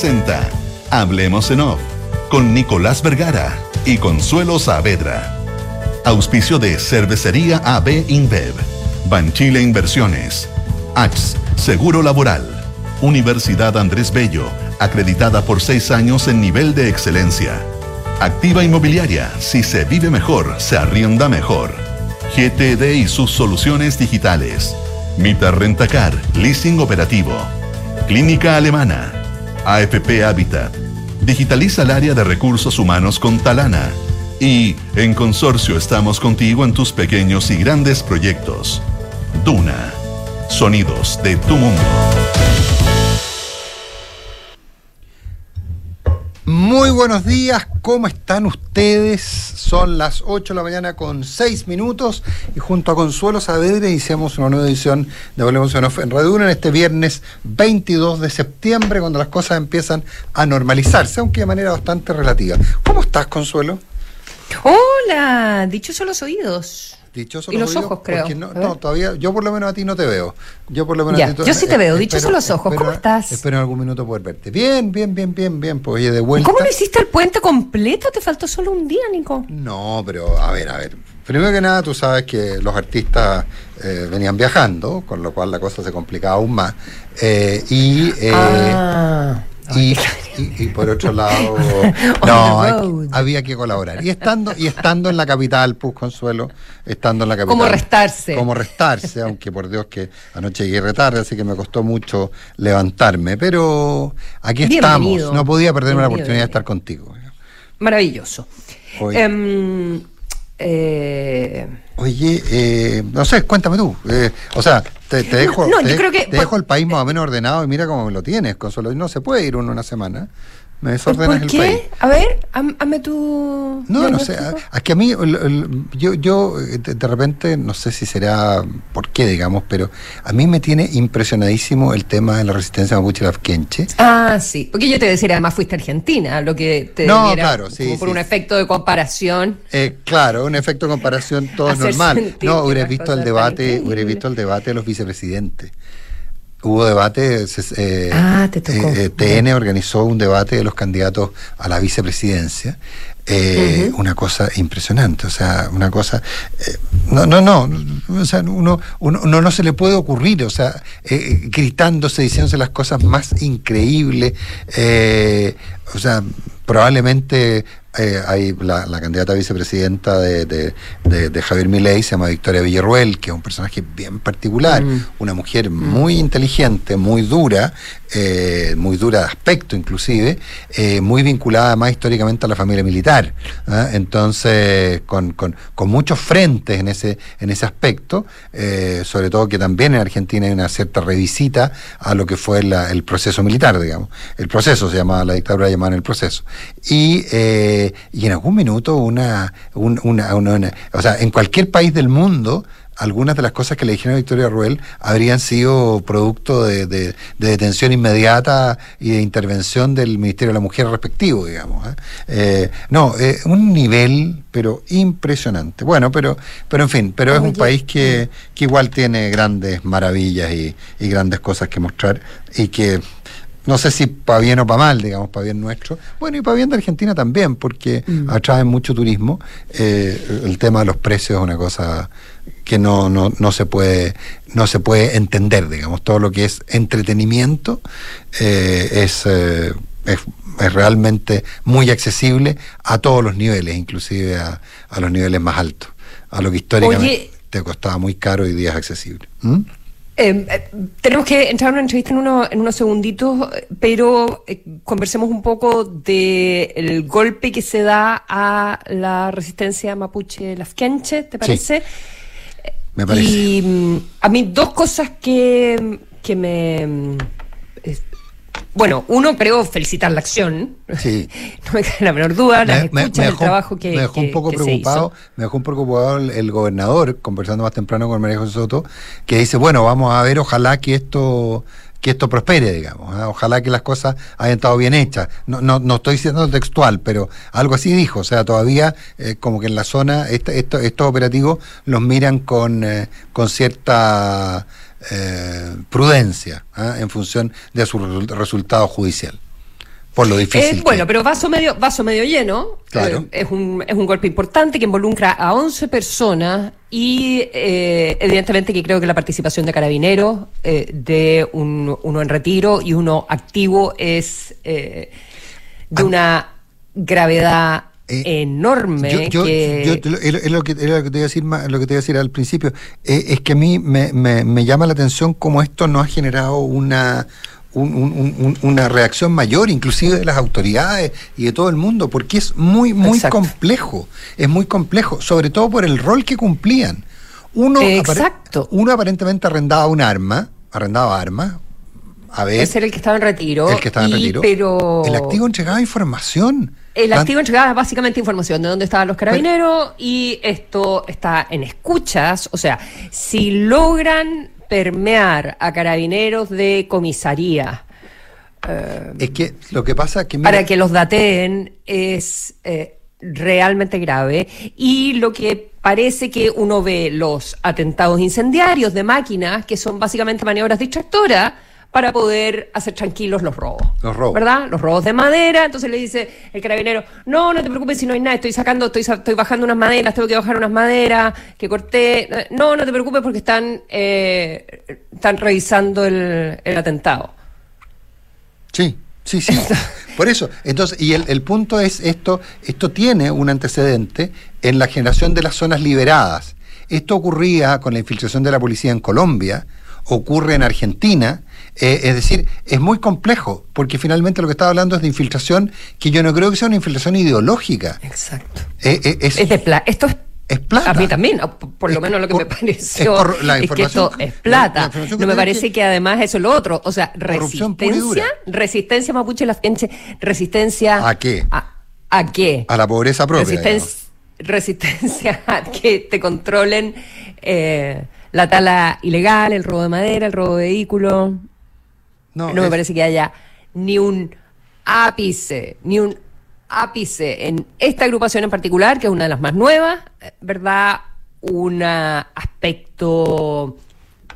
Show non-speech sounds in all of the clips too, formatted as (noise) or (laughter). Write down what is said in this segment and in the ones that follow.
presenta Hablemos en Off con Nicolás Vergara y Consuelo Saavedra. Auspicio de Cervecería AB InBev, Banchile Inversiones, AX, Seguro Laboral, Universidad Andrés Bello, acreditada por seis años en nivel de excelencia. Activa Inmobiliaria, si se vive mejor, se arrienda mejor. GTD y sus soluciones digitales. Mita Rentacar, Leasing Operativo. Clínica Alemana. AFP Habitat. Digitaliza el área de recursos humanos con Talana. Y en Consorcio estamos contigo en tus pequeños y grandes proyectos. Duna. Sonidos de tu mundo. Muy buenos días, ¿cómo están ustedes? Son las 8 de la mañana con 6 minutos y junto a Consuelo Saavedra iniciamos una nueva edición de Volvemos en Una en este viernes 22 de septiembre cuando las cosas empiezan a normalizarse, aunque de manera bastante relativa. ¿Cómo estás, Consuelo? Hola, dichosos los oídos. Dichosos y los, ojos, creo. No, no, todavía, yo por lo menos a ti no te veo. Yo por lo menos ya, a ti Yo sí te veo, dichosos los ojos. ¿Cómo estás? Espero en algún minuto poder verte. Bien, bien, bien, bien, bien. Pues oye, de vuelta. ¿Cómo lo hiciste el puente completo? ¿Te faltó solo un día, Nico? No, pero a ver, a ver. Primero que nada, tú sabes que los artistas eh, venían viajando, con lo cual la cosa se complicaba aún más. Eh, y. Eh, ah. Y, y, por otro lado, (laughs) no, había que colaborar. Y estando, y estando en la capital, pues Consuelo, estando en la capital. Como restarse. Como restarse, aunque por Dios que anoche llegué tarde, así que me costó mucho levantarme. Pero aquí estamos. No podía perderme la oportunidad de estar contigo. Maravilloso. Em, eh, Oye, eh, no sé, cuéntame tú. Eh, o sea, te, dejo, te, dejo el país más o menos ordenado y mira cómo lo tienes, Consuelo. No se puede ir uno una semana. Me desordenas ¿Por qué? A ver, hazme tu... No, no sé. Es que a mí, yo, yo de, repente, no sé si será por qué, digamos, pero a mí me tiene impresionadísimo el tema de la resistencia mapuche lafkenche. Ah, sí. Porque yo te decía, además fuiste Argentina, lo que te No, claro, sí. por un efecto de comparación. Eh, claro, un efecto de comparación todo normal. No, hubieras visto el debate, hubieras visto el debate de los vicepresidentes hubo debate, eh, ah, te tocó. Eh, TN organizó un debate de los candidatos a la vicepresidencia. Eh, una cosa impresionante, o sea, una cosa... no, no, no, o sea, uno, uno, no se le puede ocurrir, o sea, gritándose, diciéndose las cosas más increíbles, o sea, probablemente eh, hay la, candidata a vicepresidenta de, de, Javier Milei, se llama Victoria Villarruel, que es un personaje bien particular, mm. una mujer mm. muy inteligente, muy dura, eh, muy dura de aspecto inclusive, eh, muy vinculada más históricamente a la familia militar. ¿ah? Entonces, con, con, con, muchos frentes en ese, en ese aspecto, sobre todo que también en Argentina hay una cierta revisita a lo que fue el proceso militar, digamos. El proceso se llama, la dictadura llamada el proceso. Y y en algún minuto una, una, o sea, en cualquier país del mundo, algunas de las cosas que le dijeron a Victoria Ruel habrían sido producto de, detención inmediata y de intervención del Ministerio de la Mujer respectivo, digamos. ¿eh? Eh, no, eh, un nivel, pero impresionante. Bueno, pero, pero en fin, pero es un país que, que igual tiene grandes maravillas y, y grandes cosas que mostrar y que no sé si para bien o para mal, digamos, para bien nuestro. Bueno, y para bien de Argentina también, porque mm. atraen mucho turismo. Eh, el tema de los precios es una cosa que no, no, no, se puede, no se puede entender, digamos. Todo lo que es entretenimiento eh, es, eh, es, es, realmente muy accesible a todos los niveles, inclusive a, a los niveles más altos. A lo que históricamente te costaba muy caro y día es accesible. ¿Mm? Em, eh, tenemos que entrar a una entrevista en, uno, en unos segunditos, pero eh, conversemos un poco del golpe que se da a la resistencia mapuche lafkenche, ¿te parece? me parece. Y mm, a mí dos cosas que, que me bueno, uno creo felicitar la acción. Sí. (laughs) no me cae la menor duda, la escucha, el trabajo que. Me dejó un poco preocupado, me dejó un poco preocupado el, gobernador, conversando más temprano con María José Soto, que dice, bueno, vamos a ver, ojalá que esto que esto prospere, digamos. ¿eh? Ojalá que las cosas hayan estado bien hechas. No, no, no estoy diciendo textual, pero algo así dijo. O sea, todavía eh, como que en la zona estos operativos los miran con, eh, con cierta eh, prudencia ¿ah? en función de su resultado judicial. por lo difícil. Eh, bueno, pero vaso medio, vaso medio lleno. Claro. Eh, es, un, es un golpe importante que involucra a 11 personas y evidentemente que creo que la participación de carabineros, de un, uno en retiro y uno activo, es eh, de una gravedad Eh, enorme. Yo, yo- que- yo es es lo que, era lo que te iba a decir, lo que te a decir al principio. Eh, es que a mí me, me- me llama la atención cómo esto no ha generado una, un- un- un- un- una reacción mayor, inclusive de las autoridades y de todo el mundo, porque es muy, muy Exacto. complejo. Es muy complejo, sobre todo por el rol que cumplían. Uno, apare- Exacto. uno aparentemente arrendaba un arma, arrendaba armas. A ver, ese era el que estaba en retiro. el que estaba en y- retiro. Pero El activo entregaba información. El Tan- activo entregaba básicamente información de dónde estaban los carabineros y esto está en escuchas. O sea, si logran permear a carabineros de comisaría Es que lo que pasa es que... mira, para que los dateen es eh, realmente grave. Y lo que parece que uno ve los atentados incendiarios de máquinas, que son básicamente maniobras distractoras, para poder hacer tranquilos los robos. Los robos. ¿Verdad? Los robos de madera. Entonces le dice el carabinero, no, no te preocupes si no hay nada, estoy sacando, estoy, estoy bajando unas maderas, tengo que bajar unas maderas que corté. No, no te preocupes porque están, eh, están revisando el, el atentado. Sí, sí, sí. (laughs) Por eso, entonces, y el, el punto es esto, esto tiene un antecedente en la generación de las zonas liberadas. Esto ocurría con la infiltración de la policía en Colombia, ocurre en Argentina, eh, es decir, es muy complejo, porque finalmente lo que estaba hablando es de infiltración que yo no creo que sea una infiltración ideológica. Exacto. Eh, eh, es, Es de plata. Esto es, es plata. A mí también, por, lo menos lo que me pareció es que esto es plata. la no me parece que- que, además eso es lo otro. O sea, resistencia, resistencia mapuche, la resistencia. ¿A qué? A, a qué? a la pobreza propia. Resisten- resistencia (laughs) a que te controlen eh, la tala ilegal, el robo de madera, el robo de vehículos. Digamos. No, me parece que haya ni un ápice, ni un ápice en esta agrupación en particular, que es una de las más nuevas, eh, ¿verdad? Un aspecto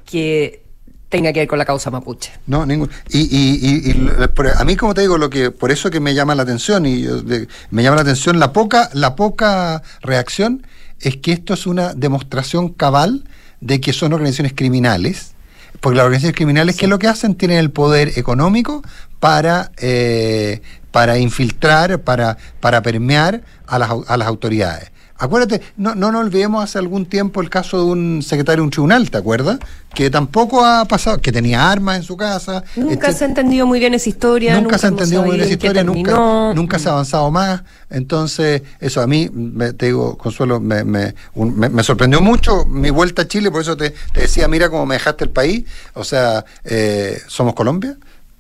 que tenga que ver con la causa mapuche. No, ningún. Y, y, y- y a mí, como te digo, lo que por eso que me llama la atención y yo de- me llama la atención la poca, la poca reacción es que esto es una demostración cabal de que son organizaciones criminales. Porque las organizaciones criminales, ¿qué es lo que hacen? Tienen el poder económico para, eh, para infiltrar, para, para permear a las, a las autoridades. Acuérdate, no, no nos olvidemos hace algún tiempo el caso de un secretario de un tribunal, ¿te acuerdas? Que tampoco ha pasado, que tenía armas en su casa. Nunca etcétera. se ha entendido muy bien esa historia. Nunca se ha entendido muy bien esa historia, nunca, nunca se ha avanzado más. Entonces, eso a mí, me- te digo, Consuelo, me, me, un- me- me sorprendió mucho mi vuelta a Chile, por eso te, te decía, mira cómo me dejaste el país. O sea, eh, somos Colombia.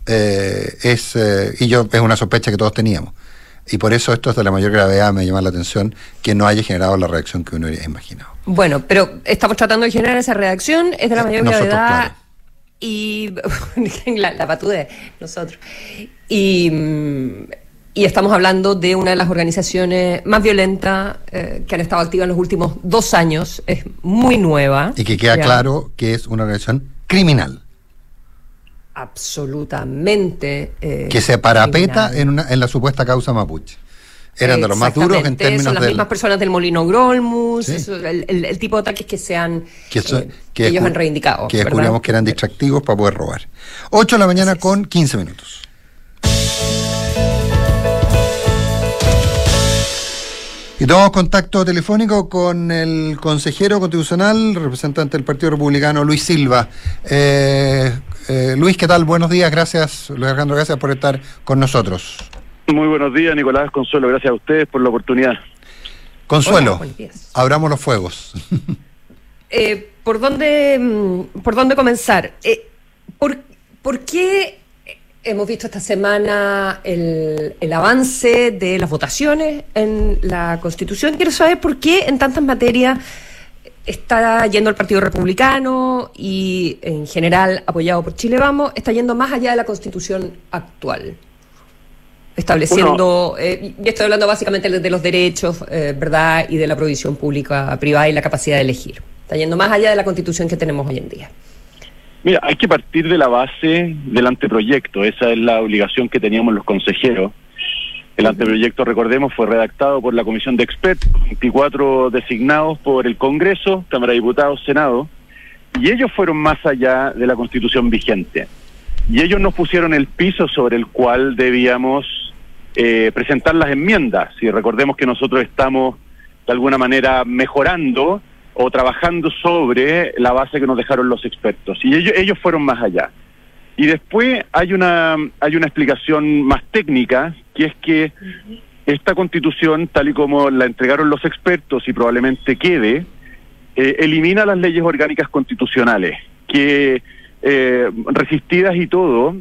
eh, es eh, Y yo, es una sospecha que todos teníamos. Y por eso esto es de la mayor gravedad, me llama la atención que no haya generado la reacción que uno hubiera imaginado. Bueno, pero estamos tratando de generar esa reacción, es de la mayor Nosotros, gravedad claro. y (laughs) la, la nosotros. Y, mm, y estamos hablando de una de las organizaciones más violentas eh, que han estado activas en los últimos dos años, es muy nueva. Y que queda Ya. claro que es una organización criminal. Absolutamente. eh, que se parapeta en, una, en la supuesta causa mapuche. Eran de los más duros en términos Son las del... mismas personas del Molino Grolmus, Sí. eso, el, el- el tipo de ataques que se han que, eso- eh, que ellos han reivindicado. Que descubrimos que eran distractivos para poder robar. 8 de la mañana con 15 minutos. Y tomamos contacto telefónico con el consejero constitucional, representante del Partido Republicano, Luis Silva. Eh, eh, Luis, ¿qué tal? Buenos días, gracias, Luis Alejandro, gracias por estar con nosotros. Muy buenos días, Nicolás Consuelo. Gracias a ustedes por la oportunidad. Consuelo, Hola, abramos los fuegos. (laughs) Eh, ¿por, dónde, mm, ¿Por dónde comenzar? Eh, ¿por, por qué hemos visto esta semana el, el avance de las votaciones en la Constitución? Quiero saber por qué en tantas materias está yendo el Partido Republicano y en general apoyado por Chile Vamos, está yendo más allá de la Constitución actual. Estableciendo, eh, y estoy hablando básicamente de los derechos, eh, ¿verdad? Y de la provisión pública, privada y la capacidad de elegir. Está yendo más allá de la constitución que tenemos hoy en día. Mira, hay que partir de la base del anteproyecto, esa es la obligación que teníamos los consejeros. El anteproyecto, recordemos, fue redactado por la Comisión de Expertos, 24 designados por el Congreso, Cámara de Diputados, Senado, y ellos fueron más allá de la Constitución vigente. Y ellos nos pusieron el piso sobre el cual debíamos eh, presentar las enmiendas. Y recordemos que nosotros estamos de alguna manera mejorando o trabajando sobre la base que nos dejaron los expertos. Y ellos, ellos fueron más allá. Y después hay una, hay una explicación más técnica, que es que esta constitución, tal y como la entregaron los expertos y probablemente quede, eh, elimina las leyes orgánicas constitucionales, que eh, resistidas y todo,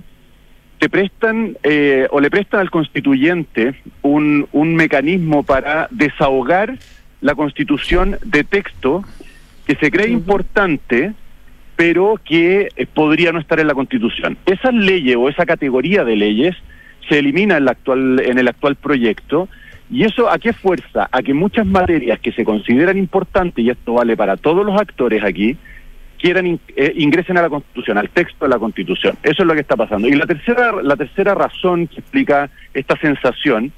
te prestan eh, o le prestan al constituyente un, un mecanismo para desahogar la constitución de texto que se cree importante, pero que eh, podría no estar en la constitución. Esa ley o esa categoría de leyes se elimina en, la actual, en el actual proyecto. ¿Y eso a qué fuerza? A que muchas materias que se consideran importantes, y esto vale para todos los actores aquí, quieran eh, ingresen a la Constitución, al texto de la Constitución. Eso es lo que está pasando. Y la tercera, la tercera razón que explica esta sensación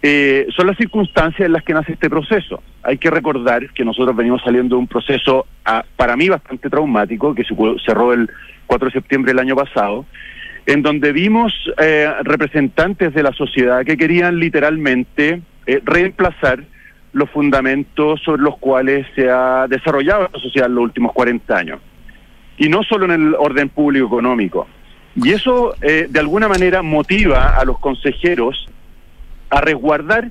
eh, son las circunstancias en las que nace este proceso. Hay que recordar que nosotros venimos saliendo de un proceso, ah, para mí, bastante traumático, que se cerró el 4 de septiembre del año pasado, en donde vimos eh, representantes de la sociedad que querían literalmente eh, reemplazar los fundamentos sobre los cuales se ha desarrollado la sociedad en los últimos 40 años. Y no solo en el orden público económico. Y eso, de alguna manera, motiva a los consejeros a resguardar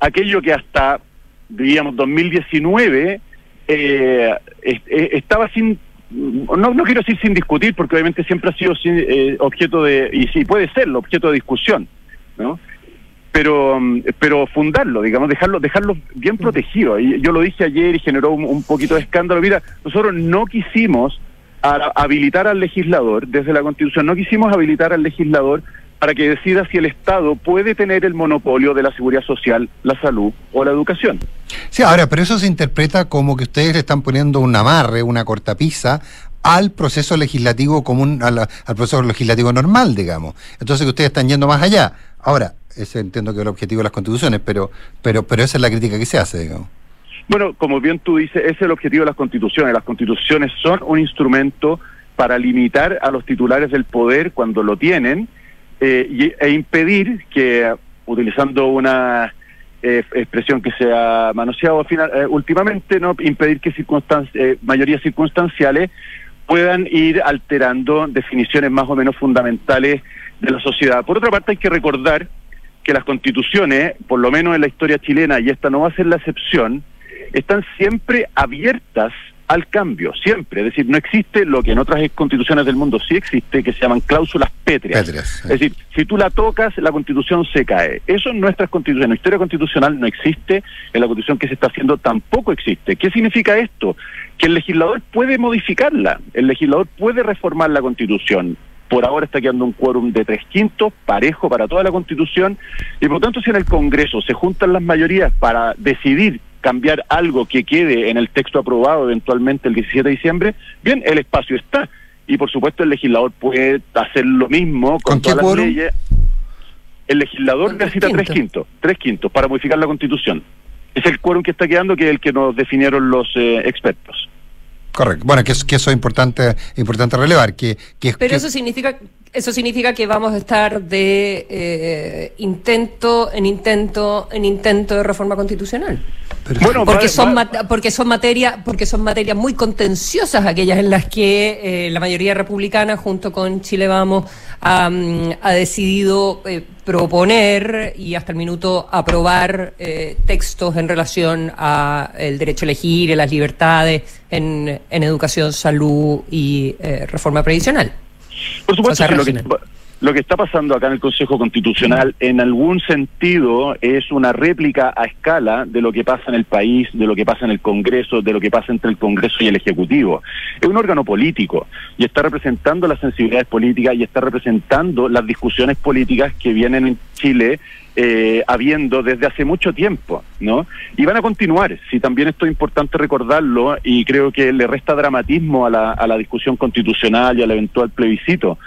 aquello que hasta, diríamos, 2019 eh, estaba sin, no, no quiero decir sin discutir, porque obviamente siempre ha sido eh, objeto de, y sí puede ser, objeto de discusión, ¿no? Pero, pero fundarlo, digamos, dejarlo, dejarlo bien protegido. Y yo lo dije ayer y generó un, poquito de escándalo. Mira, nosotros no quisimos habilitar al legislador, desde la Constitución, no quisimos habilitar al legislador para que decida si el Estado puede tener el monopolio de la seguridad social, la salud o la educación. Sí, ahora, pero eso se interpreta como que ustedes le están poniendo un amarre, una cortapisa al proceso legislativo común, al, proceso legislativo normal, digamos. Entonces que ustedes están yendo más allá. Ahora, ese entiendo que es el objetivo de las constituciones, pero, pero, pero esa es la crítica que se hace, digamos. Bueno, como bien tú dices, ese es el objetivo de las constituciones. Las constituciones son un instrumento para limitar a los titulares del poder cuando lo tienen eh, e impedir que, utilizando una eh, expresión que se ha manoseado final, eh, últimamente, no impedir que circunstancias, mayorías circunstanciales puedan ir alterando definiciones más o menos fundamentales de la sociedad. Por otra parte, hay que recordar que las constituciones, por lo menos en la historia chilena, y esta no va a ser la excepción, están siempre abiertas al cambio, siempre. Es decir, no existe lo que en otras constituciones del mundo sí existe, que se llaman cláusulas pétreas. Es decir, si tú la tocas, la constitución se cae. Eso en nuestras constituciones, en la historia constitucional no existe, en la constitución que se está haciendo tampoco existe. ¿Qué significa esto? Que el legislador puede modificarla, el legislador puede reformar la constitución. Por ahora está quedando un quórum de tres quintos, parejo para toda la constitución, y por lo tanto si en el Congreso se juntan las mayorías para decidir cambiar algo que quede en el texto aprobado eventualmente el 17 de diciembre, bien, el espacio está. Y por supuesto el legislador puede hacer lo mismo con, todas las leyes. El legislador necesita tres quintos, tres quintos para modificar la constitución. Es el quórum que está quedando, que es el que nos definieron los eh, expertos. Correcto. Bueno, que, que, eso es importante, importante relevar. Que, que Pero eso significa eso significa que vamos a estar de eh, intento en intento en intento de reforma constitucional. bueno, porque son porque son materia porque son materias muy contenciosas aquellas en las que eh, la mayoría republicana junto con Chile Vamos ha, decidido eh, proponer y hasta el minuto aprobar textos en relación a el derecho a elegir, en las libertades, en, en educación, salud y reforma previsional. Por supuesto, que lo, que, lo que está pasando acá en el Consejo Constitucional en algún sentido es una réplica a escala de lo que pasa en el país, de lo que pasa en el Congreso, de lo que pasa entre el Congreso y el Ejecutivo. Es un órgano político y está representando las sensibilidades políticas y está representando las discusiones políticas que vienen en Chile eh, habiendo desde hace mucho tiempo, ¿no? Y van a continuar, si también esto es importante recordarlo y creo que le resta dramatismo a la, a la discusión constitucional y al eventual plebiscito.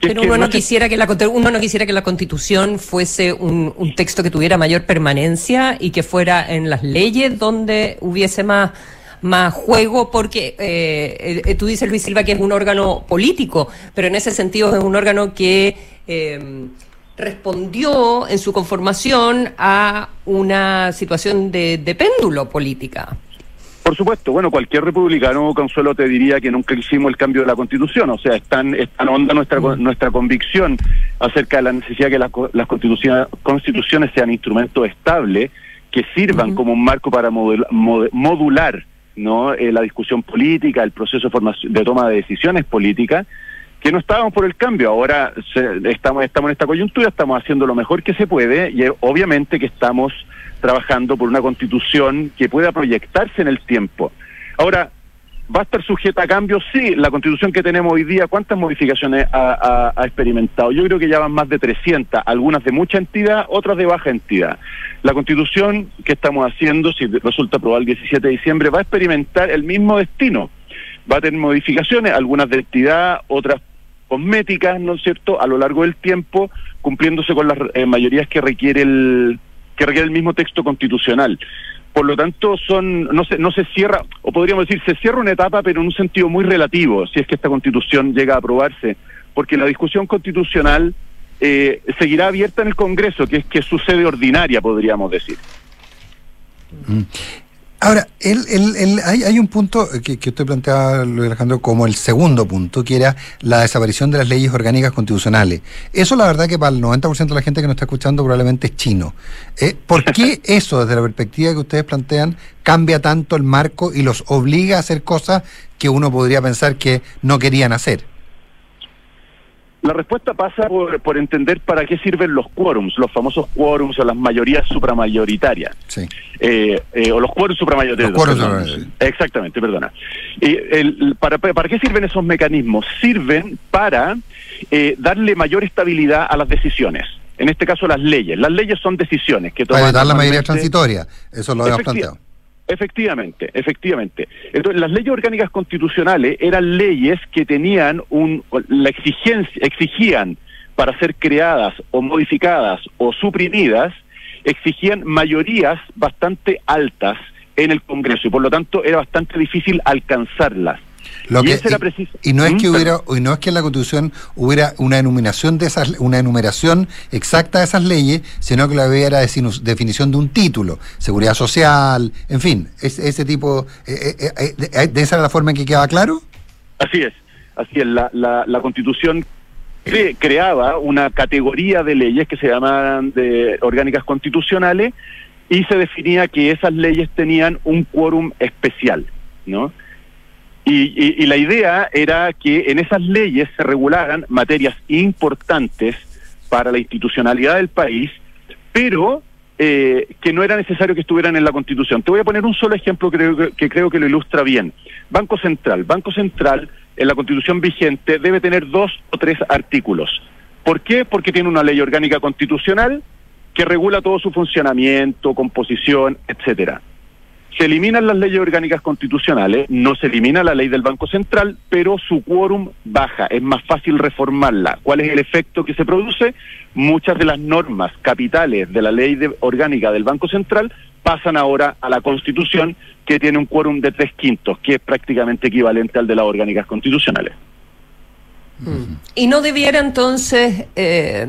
Pero uno no, quisiera que la uno no quisiera que la Constitución fuese un, un, texto que tuviera mayor permanencia y que fuera en las leyes donde hubiese más más juego porque eh, eh, tú dices Luis Silva que es un órgano político, pero en ese sentido es un órgano que eh, respondió en su conformación a una situación de, de péndulo política. Por supuesto, bueno, cualquier republicano, Consuelo, te diría que nunca hicimos el cambio de la Constitución, o sea, es tan, honda nuestra, nuestra convicción acerca de la necesidad de que las, constituciones, constituciones sean instrumentos estables, que sirvan como un marco para modular ¿no? Eh, la discusión política, el proceso de, formación, de toma de decisiones políticas, que no estábamos por el cambio, ahora estamos, estamos en esta coyuntura, estamos haciendo lo mejor que se puede y obviamente que estamos trabajando por una constitución que pueda proyectarse en el tiempo. Ahora, ¿va a estar sujeta a cambios? Sí, la constitución que tenemos hoy día, ¿cuántas modificaciones ha, experimentado? Yo creo que ya van más de 300, algunas de mucha entidad, otras de baja entidad. La constitución que estamos haciendo, si resulta aprobada el 17 de diciembre, va a experimentar el mismo destino. Va a tener modificaciones, algunas de entidad, otras cosméticas, ¿no es cierto?, a lo largo del tiempo, cumpliéndose con las eh, mayorías que requiere el, que requiere el mismo texto constitucional. Por lo tanto, son no se, no se cierra, o podríamos decir, se cierra una etapa, pero en un sentido muy relativo, si es que esta constitución llega a aprobarse, porque la discusión constitucional eh, seguirá abierta en el Congreso, que es que sucede ordinaria, podríamos decir. Mm. Ahora, hay, un punto que, que usted planteaba, Luis Alejandro, como el segundo punto, que era la desaparición de las leyes orgánicas constitucionales. Eso, la verdad, que para el 90% de la gente que nos está escuchando probablemente es chino. Eh, ¿Por qué (laughs) eso, desde la perspectiva que ustedes plantean, cambia tanto el marco y los obliga a hacer cosas que uno podría pensar que no querían hacer? La respuesta pasa por, entender para qué sirven los quórums, los famosos quórums o las mayorías supramayoritarias. Sí. Eh, eh, o los quórums supramayoritarios. Exactamente, perdona. el, para, para, qué sirven esos mecanismos? Sirven para eh, darle mayor estabilidad a las decisiones. En este caso, las leyes. Las leyes son decisiones que toman. Para dar la mayoría transitoria. Eso lo habíamos planteado. Efectivamente, efectivamente. Entonces, las leyes orgánicas constitucionales eran leyes que tenían un, la exigencia, exigían para ser creadas o modificadas o suprimidas, exigían mayorías bastante altas en el Congreso y por lo tanto era bastante difícil alcanzarlas y, no es que ¿Mm? hubiera, y no es que en la Constitución hubiera una enumeración de esas, una enumeración exacta de esas leyes, sino que la hubiera definición de un título, seguridad social, en fin, ese tipo, eh, eh, eh, ¿de esa era la forma en que quedaba claro? Así es, así es, la, la, Constitución creaba una categoría de leyes que se llamaban de orgánicas constitucionales y se definía que esas leyes tenían un quórum especial, ¿no? Y, la idea era que en esas leyes se regularan materias importantes para la institucionalidad del país, pero eh, que no era necesario que estuvieran en la Constitución. Te voy a poner un solo ejemplo que, que creo que lo ilustra bien. Banco Central. Banco Central, en la Constitución vigente, debe tener dos o tres artículos. ¿Por qué? Porque tiene una ley orgánica constitucional que regula todo su funcionamiento, composición, etcétera. Se eliminan las leyes orgánicas constitucionales, no se elimina la ley del Banco Central, pero su quórum baja, es más fácil reformarla. ¿Cuál es el efecto que se produce? Muchas de las normas capitales de la ley orgánica del Banco Central pasan ahora a la Constitución, que tiene un quórum de tres quintos, que es prácticamente equivalente al de las orgánicas constitucionales. ¿Y no debiera entonces... Eh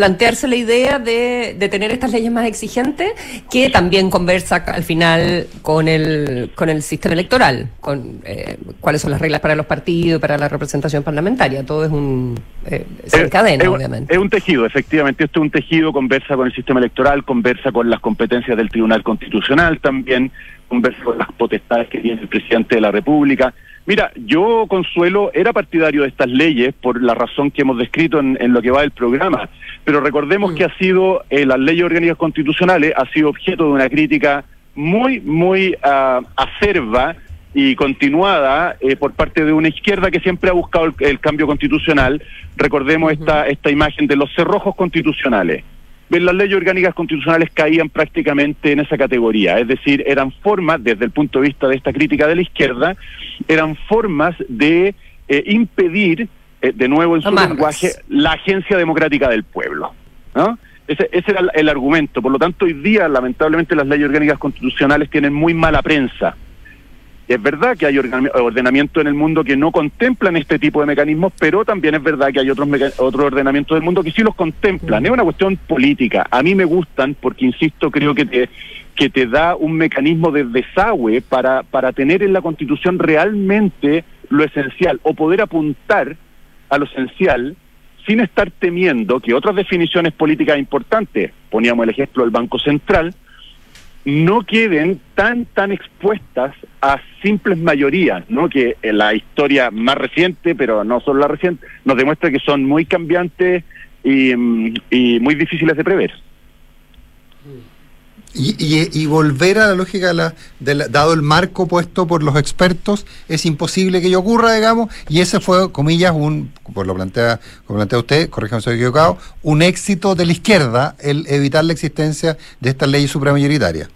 plantearse la idea de, de, tener estas leyes más exigentes, que también conversa al final con el, con el sistema electoral, con eh, cuáles son las reglas para los partidos, para la representación parlamentaria. Todo es un. Eh, se encadena, obviamente. Es un tejido, efectivamente. Esto es un tejido, conversa con el sistema electoral, conversa con las competencias del Tribunal Constitucional también, conversa con las potestades que tiene el presidente de la República. Mira, yo, Consuelo, era partidario de estas leyes por la razón que hemos descrito en, lo que va del programa, pero recordemos mm. que ha sido, eh, las leyes orgánicas constitucionales ha sido objeto de una crítica muy, muy uh, acerba y continuada eh, por parte de una izquierda que siempre ha buscado el, cambio constitucional. Recordemos esta, esta imagen de los cerrojos constitucionales las leyes orgánicas constitucionales caían prácticamente en esa categoría, es decir, eran formas, desde el punto de vista de esta crítica de la izquierda, eran formas de eh, impedir, eh, de nuevo en su lenguaje, la agencia democrática del pueblo. ¿no? Ese, ese era el argumento. Por lo tanto, hoy día, lamentablemente, las leyes orgánicas constitucionales tienen muy mala prensa. Es verdad que hay ordenamiento en el mundo que no contemplan este tipo de mecanismos, pero también es verdad que hay otros, otros ordenamientos del mundo que sí los contemplan. Es una cuestión política. A mí me gustan porque, insisto, creo que te, que te da un mecanismo de desagüe para, para tener en la Constitución realmente lo esencial o poder apuntar a lo esencial sin estar temiendo que otras definiciones políticas importantes, poníamos el ejemplo del Banco Central, no queden tan tan expuestas a simples mayorías, ¿no? Que la historia más reciente, pero no solo la reciente, nos demuestra que son muy cambiantes y, mm, muy difíciles de prever. Y, volver a la lógica, de dado el marco puesto por los expertos, es imposible que ello ocurra, digamos, y ese fue, comillas, un, por lo plantea, como plantea usted, corrígame si estoy equivocado, un éxito de la izquierda el evitar la existencia de estas leyes supramayoritarias.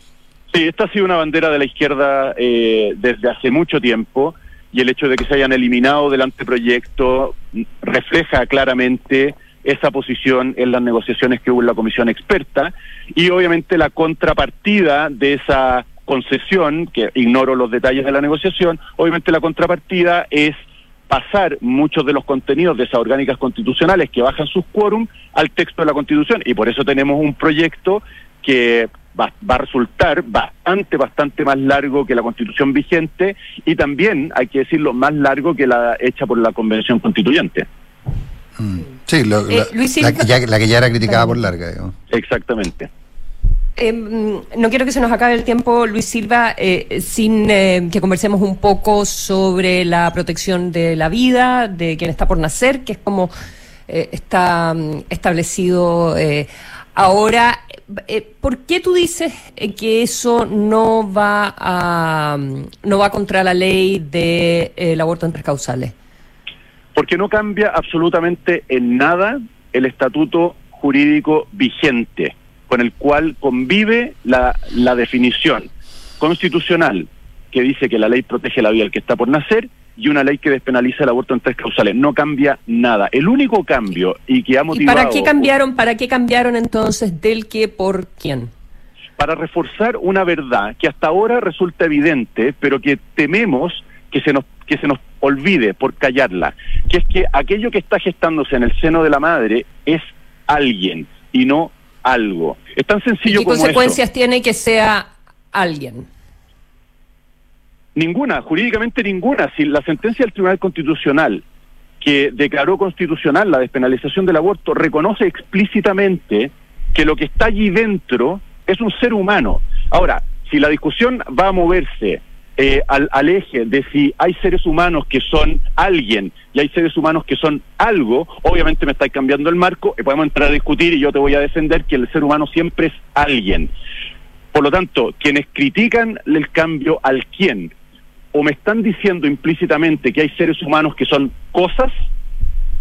Sí, esta ha sido una bandera de la izquierda eh, desde hace mucho tiempo y el hecho de que se hayan eliminado del anteproyecto refleja claramente esa posición en las negociaciones que hubo en la comisión experta y obviamente la contrapartida de esa concesión, que ignoro los detalles de la negociación, obviamente la contrapartida es pasar muchos de los contenidos de esas orgánicas constitucionales que bajan sus quórum al texto de la Constitución y por eso tenemos un proyecto que va, va, a resultar bastante, bastante más largo que la constitución vigente y también, hay que decirlo, más largo que la hecha por la Convención Constituyente. Mm. Sí, eh, la, que ya, era criticada por larga. Exactamente. Eh, mm, no quiero que se nos acabe el tiempo, Luis Silva, eh, sin que conversemos un poco sobre la protección de la vida, de quien está por nacer, que es como está mm, establecido ahora. ¿Por qué tú dices que eso no va a no va contra la ley del aborto en tres causales? Porque no cambia absolutamente en nada el estatuto jurídico vigente, con el cual convive la, la definición constitucional que dice que la ley protege la vida del que está por nacer y una ley que despenaliza el aborto en tres causales. No cambia nada. El único cambio y que ha motivado... ¿Y para qué cambiaron, para qué cambiaron entonces del que por quién? Para reforzar una verdad que hasta ahora resulta evidente, pero que tememos que se nos que se nos olvide por callarla, que es que aquello que está gestándose en el seno de la madre es alguien y no algo. Es tan sencillo ¿Y qué consecuencias tiene que sea alguien? Ninguna, jurídicamente ninguna. Si la sentencia del Tribunal Constitucional que declaró constitucional la despenalización del aborto reconoce explícitamente que lo que está allí dentro es un ser humano. Ahora, si la discusión va a moverse eh, al, al, eje de si hay seres humanos que son alguien y hay seres humanos que son algo, obviamente me estáis cambiando el marco y podemos entrar a discutir y yo te voy a defender que el ser humano siempre es alguien. Por lo tanto, quienes critican el cambio al quién o me están diciendo implícitamente que hay seres humanos que son cosas,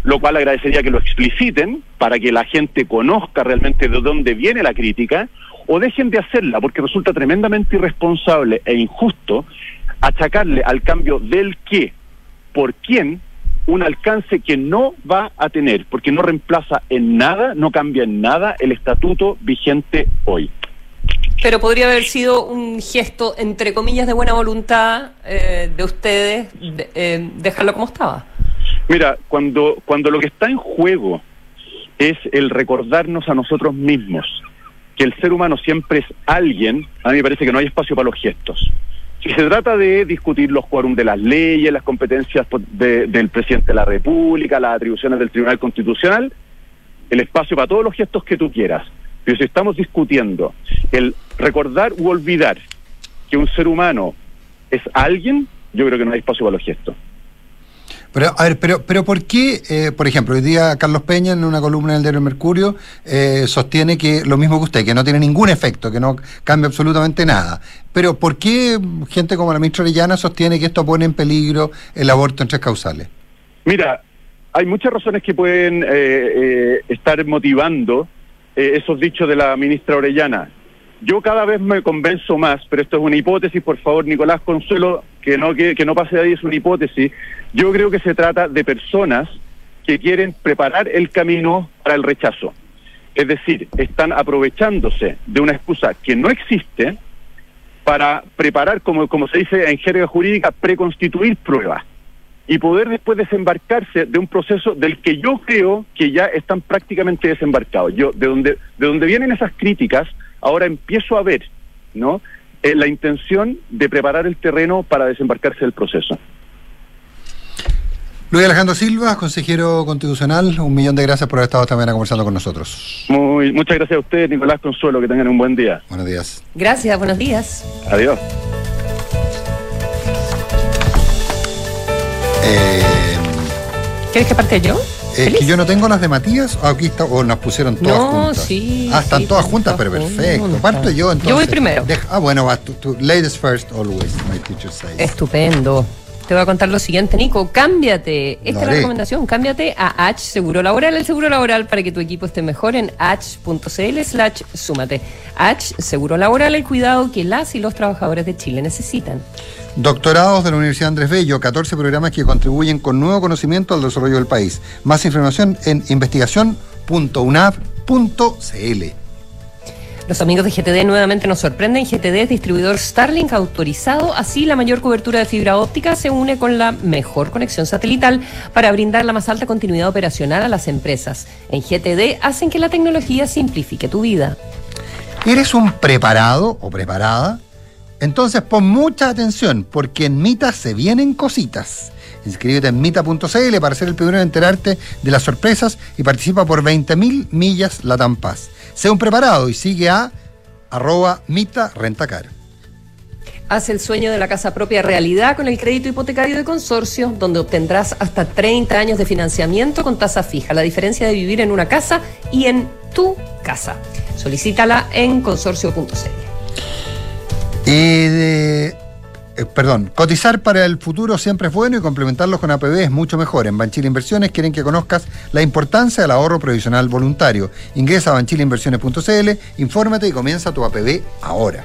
lo cual agradecería que lo expliciten para que la gente conozca realmente de dónde viene la crítica, o dejen de hacerla, porque resulta tremendamente irresponsable e injusto achacarle al cambio del qué, por quién, un alcance que no va a tener, porque no reemplaza en nada, no cambia en nada el estatuto vigente hoy. Pero podría haber sido un gesto, entre comillas, de buena voluntad eh, de ustedes, eh, dejarlo como estaba. Mira, cuando, cuando lo que está en juego es el recordarnos a nosotros mismos que el ser humano siempre es alguien, a mí me parece que no hay espacio para los gestos. Si se trata de discutir los quórum de las leyes, las competencias del presidente de la República, las atribuciones del Tribunal Constitucional, el espacio para todos los gestos que tú quieras. Pero si estamos discutiendo el recordar u olvidar que un ser humano es alguien, yo creo que no hay espacio para los gestos. Pero, a ver, pero, pero ¿por qué, eh, por ejemplo, hoy día Carlos Peña en una columna del diario Mercurio eh, sostiene que lo mismo que usted, que no tiene ningún efecto, que no cambia absolutamente nada? Pero ¿por qué gente como la ministra Orellana sostiene que esto pone en peligro el aborto en tres causales? Mira, hay muchas razones que pueden eh, eh, estar motivando esos dichos de la ministra Orellana. Yo cada vez me convenzo más, pero esto es una hipótesis, por favor, Nicolás Consuelo, que no, que, no pase de ahí, es una hipótesis. Yo creo que se trata de personas que quieren preparar el camino para el rechazo. Es decir, están aprovechándose de una excusa que no existe para preparar, como, como se dice en jerga jurídica, preconstituir pruebas y poder después desembarcarse de un proceso del que yo creo que ya están prácticamente desembarcados. Yo, de donde, de donde vienen esas críticas, ahora empiezo a ver, ¿no? Eh, la intención de preparar el terreno para desembarcarse del proceso. Luis Alejandro Silva, consejero constitucional, un millón de gracias por haber estado esta mañana conversando con nosotros. Muy, muchas gracias a ustedes, Nicolás Consuelo, que tengan un buen día. Buenos días. Gracias, buenos días. Adiós. Eh, ¿Quieres que parte yo? Es que yo no tengo las de Matías, aquí está, o nos pusieron todas No, juntas. sí, Ah, están sí, todas juntas, pero perfecto. juntas. Parto yo entonces. Yo voy primero. Deja- ah, bueno, vas tú, tú. Ladies first, always, my teacher says. Estupendo. Te voy a contar lo siguiente, Nico. Cámbiate. Esta es la recomendación. Cámbiate a H Seguro Laboral, el seguro laboral para que tu equipo esté mejor en h.cl slash súmate. H Seguro Laboral, el cuidado que las y los trabajadores de Chile necesitan. Doctorados de la Universidad Andrés Bello, 14 programas que contribuyen con nuevo conocimiento al desarrollo del país. Más información en investigación.unab.cl. Los amigos de GTD nuevamente nos sorprenden. GTD es distribuidor Starlink autorizado, así la mayor cobertura de fibra óptica se une con la mejor conexión satelital para brindar la más alta continuidad operacional a las empresas. En GTD hacen que la tecnología simplifique tu vida. ¿Eres un preparado o preparada? Entonces pon mucha atención, porque en Mita se vienen cositas. Inscríbete en mita.cl para ser el primero en enterarte de las sorpresas y participa por 20.000 millas Latam Paz. Sé un preparado y sigue a arroba Mita Rentacar. Haz el sueño de la casa propia realidad con el crédito hipotecario de consorcio, donde obtendrás hasta 30 años de financiamiento con tasa fija. La diferencia de vivir en una casa y en tu casa. Solicítala en consorcio.cl. De- eh, perdón, cotizar para el futuro siempre es bueno y complementarlo con APB es mucho mejor. En Banchile Inversiones quieren que conozcas la importancia del ahorro previsional voluntario. Ingresa a banchileinversiones.cl, infórmate y comienza tu APB ahora.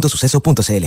www.suceso.cl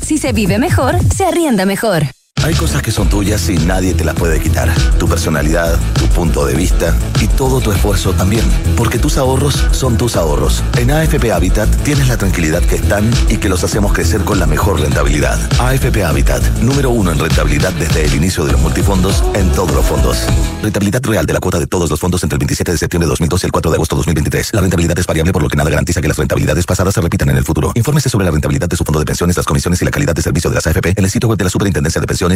Si se vive mejor, se arrienda mejor. Hay cosas que son tuyas y nadie te las puede quitar. Tu personalidad, tu punto de vista y todo tu esfuerzo también. Porque tus ahorros son tus ahorros. En AFP Habitat tienes la tranquilidad que están y que los hacemos crecer con la mejor rentabilidad. AFP Habitat, número uno en rentabilidad desde el inicio de los multifondos en todos los fondos. Rentabilidad real de la cuota de todos los fondos entre el 27 de septiembre de 2012 y el 4 de agosto de 2023. La rentabilidad es variable por lo que nada garantiza que las rentabilidades pasadas se repitan en el futuro. Infórmese sobre la rentabilidad de su fondo de pensiones, las comisiones y la calidad de servicio de las AFP en el sitio web de la Superintendencia de Pensiones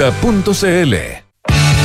mita.cl.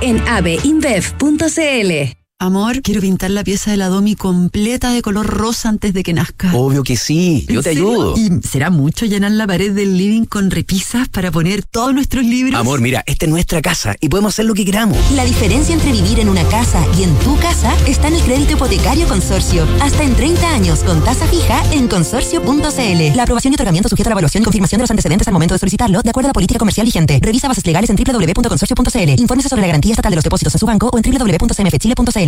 en aveinbev.cl. Amor, quiero pintar la pieza de la Domi completa de color rosa antes de que nazca. Obvio que sí, yo te ayudo. ¿Y será mucho llenar la pared del living con repisas para poner todos nuestros libros? Amor, mira, esta es nuestra casa y podemos hacer lo que queramos. La diferencia entre vivir en una casa y en tu casa está en el crédito hipotecario consorcio. Hasta en 30 años con tasa fija en consorcio.cl. La aprobación y otorgamiento sujeta a la evaluación y confirmación de los antecedentes al momento de solicitarlo, de acuerdo a la política comercial vigente. Revisa bases legales en www.consorcio.cl. Infórmese sobre la garantía estatal de los depósitos en su banco o en www.cmfchile.cl.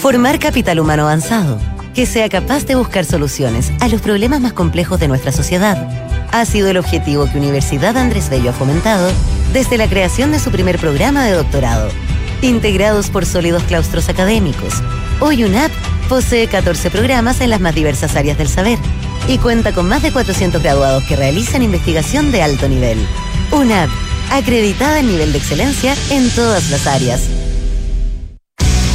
Formar capital humano avanzado, que sea capaz de buscar soluciones a los problemas más complejos de nuestra sociedad, ha sido el objetivo que Universidad Andrés Bello ha fomentado desde la creación de su primer programa de doctorado. Integrados por sólidos claustros académicos, hoy UNAP posee 14 programas en las más diversas áreas del saber y cuenta con más de 400 graduados que realizan investigación de alto nivel. UNAP, acreditada en nivel de excelencia en todas las áreas.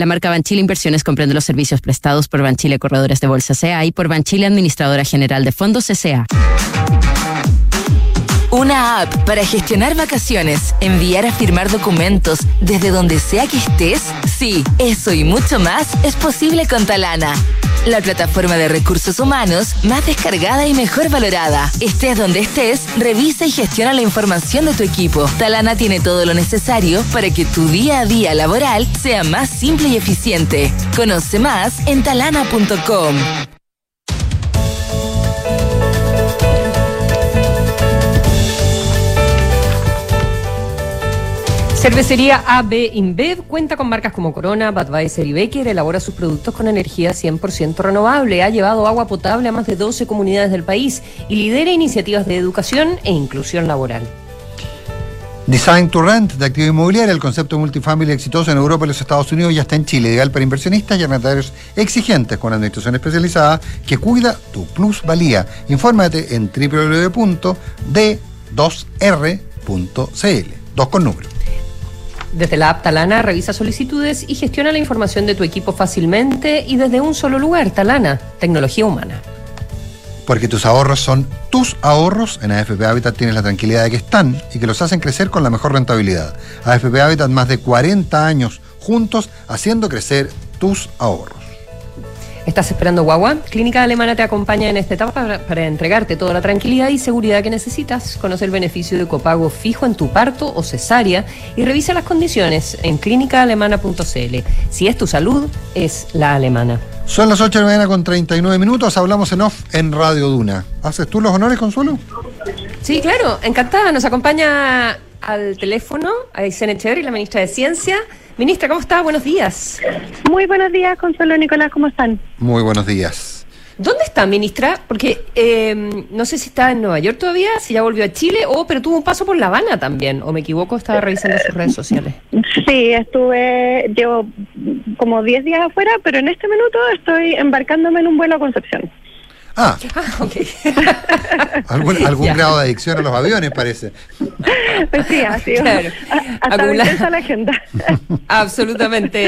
La marca Banchile Inversiones comprende los servicios prestados por Banchile Corredores de Bolsa CA y por Banchile Administradora General de Fondos CCA. Una app para gestionar vacaciones, enviar a firmar documentos desde donde sea que estés. Sí, eso y mucho más es posible con Talana. La plataforma de recursos humanos más descargada y mejor valorada. Estés donde estés, revisa y gestiona la información de tu equipo. Talana tiene todo lo necesario para que tu día a día laboral sea más simple y eficiente. Conoce más en talana.com. Cervecería AB InBev cuenta con marcas como Corona, Budweiser y Becker. Elabora sus productos con energía 100% renovable. Ha llevado agua potable a más de 12 comunidades del país y lidera iniciativas de educación e inclusión laboral. Design to Rent de activo inmobiliario, el concepto multifamily exitoso en Europa y los Estados Unidos ya está en Chile, ideal para inversionistas y arrendatarios exigentes con administración especializada que cuida tu plusvalía. Infórmate en www.d2r.cl, dos con número. Desde la app Talana revisa solicitudes y gestiona la información de tu equipo fácilmente y desde un solo lugar. Talana, tecnología humana. Porque tus ahorros son tus ahorros, en AFP Habitat tienes la tranquilidad de que están y que los hacen crecer con la mejor rentabilidad. AFP Habitat más de 40 años juntos haciendo crecer tus ahorros. ¿Estás esperando guagua? Clínica Alemana te acompaña en esta etapa para, para, entregarte toda la tranquilidad y seguridad que necesitas. Conoce el beneficio de copago fijo en tu parto o cesárea y revisa las condiciones en clínicaalemana.cl. Si es tu salud, es la alemana. Son las 8 de la mañana con 39 minutos, hablamos en off en Radio Duna. ¿Haces tú los honores, Consuelo? Sí, claro, encantada. Nos acompaña al teléfono a Echeverry, la ministra de Ciencia. Ministra, ¿cómo está? Buenos días. Muy buenos días, Consuelo Nicolás, ¿cómo están? Muy buenos días. ¿Dónde está, ministra? Porque eh, no sé si está en Nueva York todavía, si ya volvió a Chile, o pero tuvo un paso por La Habana también, o me equivoco, estaba revisando sus redes sociales. Sí, estuve, llevo como 10 días afuera, pero en este minuto estoy embarcándome en un vuelo a Concepción. Ah, Ah, ok. (laughs) algún, grado de adicción a los aviones parece. Pues sí, así Claro. hasta Acumula- intensa la agenda. (laughs) Absolutamente,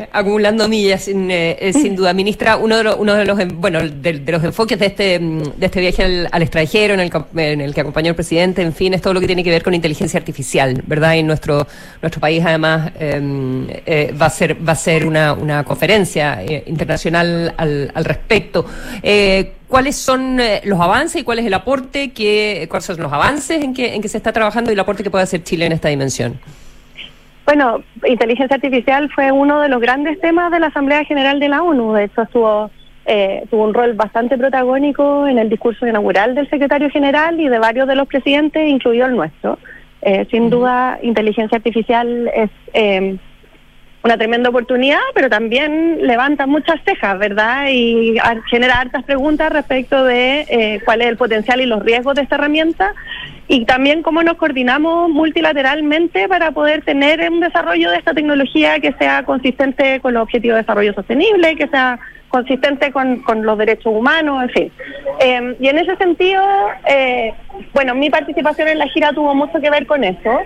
eh, acumulando millas, sin, eh, eh, sin duda. Ministra, uno de los, uno de los em- bueno, de, de los enfoques de este, mm, de este viaje al, al extranjero, en el, en el que acompañó el presidente, en fin, es todo lo que tiene que ver con inteligencia artificial, ¿verdad? Y nuestro, nuestro país, además, em, eh, va a ser, va a ser una, una conferencia eh, internacional al, al respecto. Eh, ¿Cuáles son eh, los avances y cuál es el aporte que, cuáles son los avances en que, en que se está trabajando y el aporte que puede hacer Chile en esta dimensión? Bueno, inteligencia artificial fue uno de los grandes temas de la Asamblea General de la ONU. De hecho, estuvo, eh, tuvo un rol bastante protagónico en el discurso inaugural del secretario general y de varios de los presidentes, incluido el nuestro. Eh, sin duda, inteligencia artificial es eh, una tremenda oportunidad, pero también levanta muchas cejas, ¿verdad? Y genera hartas preguntas respecto de eh, cuál es el potencial y los riesgos de esta herramienta y también cómo nos coordinamos multilateralmente para poder tener un desarrollo de esta tecnología que sea consistente con los objetivos de desarrollo sostenible, que sea consistente con, con los derechos humanos, en fin. Eh, y en ese sentido, eh, bueno, mi participación en la gira tuvo mucho que ver con eso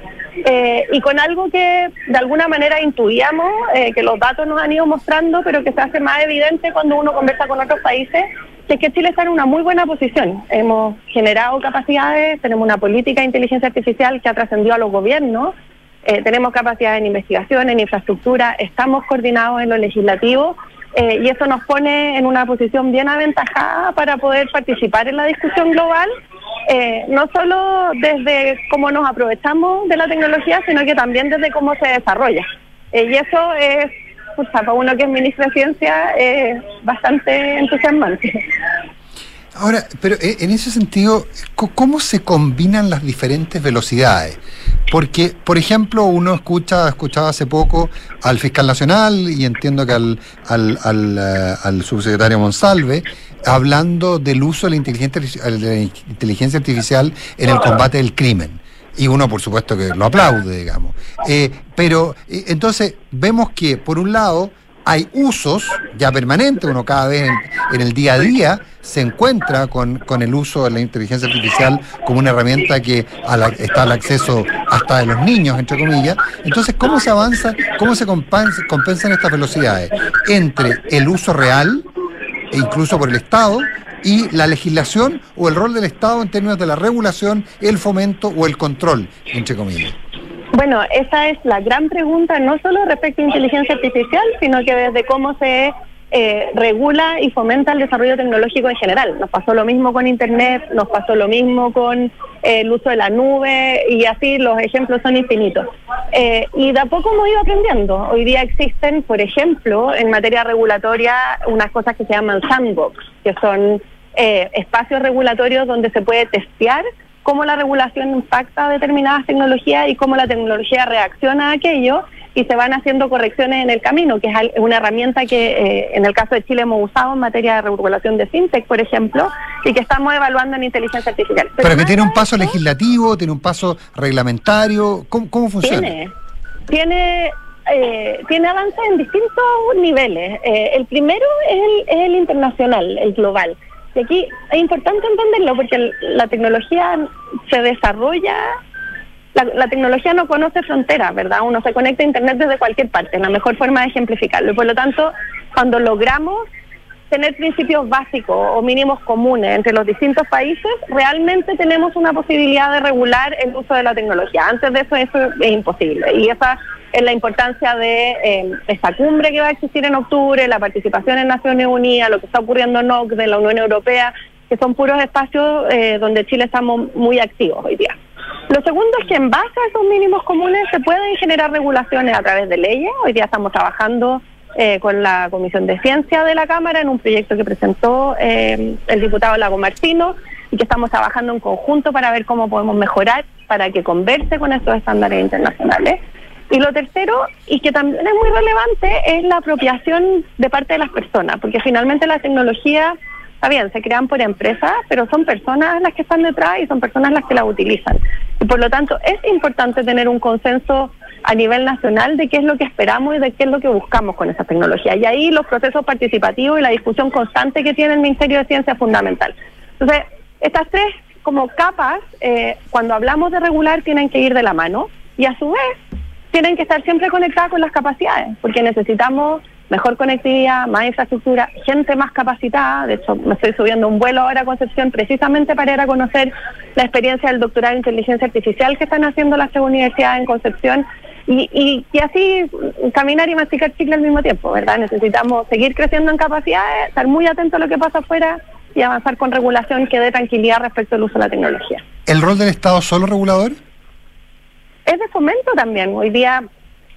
eh, y con algo que de alguna manera intuíamos, eh, que los datos nos han ido mostrando, pero que se hace más evidente cuando uno conversa con otros países, que es que Chile está en una muy buena posición. Hemos generado capacidades, tenemos una política de inteligencia artificial que ha trascendido a los gobiernos, eh, tenemos capacidad en investigación, en infraestructura, estamos coordinados en lo legislativo eh, y eso nos pone en una posición bien aventajada para poder participar en la discusión global, eh, no solo desde cómo nos aprovechamos de la tecnología, sino que también desde cómo se desarrolla. Eh, y eso es, pucha, para uno que es ministro de Ciencia, bastante entusiasmante. Ahora, pero eh, en ese sentido, ¿cómo se combinan las diferentes velocidades? Porque, por ejemplo, uno escucha, escuchaba hace poco al fiscal nacional y entiendo que al, al, al, eh, al subsecretario Monsalve hablando del uso de la inteligencia, inteligencia artificial en el combate del crimen. Y uno, por supuesto, que lo aplaude, digamos. Eh, pero entonces vemos que, por un lado, hay usos ya permanentes, uno cada vez en, el día a día se encuentra con, con el uso de la inteligencia artificial como una herramienta que está al acceso hasta de los niños, entre comillas. Entonces, ¿cómo se avanza, cómo se compensa- compensan estas velocidades entre el uso real, e incluso por el Estado, y la legislación o el rol del Estado en términos de la regulación, el fomento o el control, entre comillas? Bueno, esa es la gran pregunta, no solo respecto a inteligencia artificial, sino que desde cómo se eh, regula y fomenta el desarrollo tecnológico en general. Nos pasó lo mismo con Internet, nos pasó lo mismo con eh, el uso de la nube y así los ejemplos son infinitos. Eh, y de a poco hemos ido aprendiendo. Hoy día existen, por ejemplo, en materia regulatoria, unas cosas que se llaman sandbox, que son eh, espacios regulatorios donde se puede testear cómo la regulación impacta determinadas tecnologías y cómo la tecnología reacciona a aquello y se van haciendo correcciones en el camino, que es una herramienta que eh, en el caso de Chile hemos usado en materia de regulación de fintech, por ejemplo, y que estamos evaluando en inteligencia artificial. Pero que tiene un paso legislativo, tiene un paso reglamentario, ¿cómo, cómo funciona? Tiene, tiene, eh, tiene avances en distintos niveles. Eh, el primero es el, es el internacional, el global. Y aquí es importante entenderlo porque la tecnología se desarrolla, la, tecnología no conoce fronteras, ¿verdad? Uno se conecta a Internet desde cualquier parte, la mejor forma de ejemplificarlo. Y por lo tanto, cuando logramos tener principios básicos o mínimos comunes entre los distintos países, realmente tenemos una posibilidad de regular el uso de la tecnología. Antes de eso, eso es imposible. Y esa es la importancia de eh, esta cumbre que va a existir en octubre, la participación en Naciones Unidas, lo que está ocurriendo en OCDE, en la Unión Europea, que son puros espacios eh, donde Chile estamos muy activos hoy día. Lo segundo es que en base a esos mínimos comunes se pueden generar regulaciones a través de leyes. Hoy día estamos trabajando eh, con la Comisión de Ciencia de la Cámara en un proyecto que presentó eh, el diputado Lago Martino y que estamos trabajando en conjunto para ver cómo podemos mejorar para que converse con estos estándares internacionales. Y lo tercero, y que también es muy relevante, es la apropiación de parte de las personas, porque finalmente la tecnología, está bien, se crean por empresas, pero son personas las que están detrás y son personas las que la utilizan. Y por lo tanto, es importante tener un consenso a nivel nacional de qué es lo que esperamos y de qué es lo que buscamos con esa tecnología. Y ahí los procesos participativos y la discusión constante que tiene el Ministerio de Ciencia es fundamental. Entonces, estas tres como capas, eh, cuando hablamos de regular, tienen que ir de la mano y a su vez tienen que estar siempre conectadas con las capacidades, porque necesitamos mejor conectividad, más infraestructura, gente más capacitada. De hecho, me estoy subiendo un vuelo ahora a Concepción precisamente para ir a conocer la experiencia del doctorado en inteligencia artificial que están haciendo las tres universidades en Concepción. Y, así caminar y masticar chicle al mismo tiempo, ¿verdad? Necesitamos seguir creciendo en capacidades, estar muy atentos a lo que pasa afuera y avanzar con regulación que dé tranquilidad respecto al uso de la tecnología. ¿El rol del Estado solo regulador? Es de fomento también. Hoy día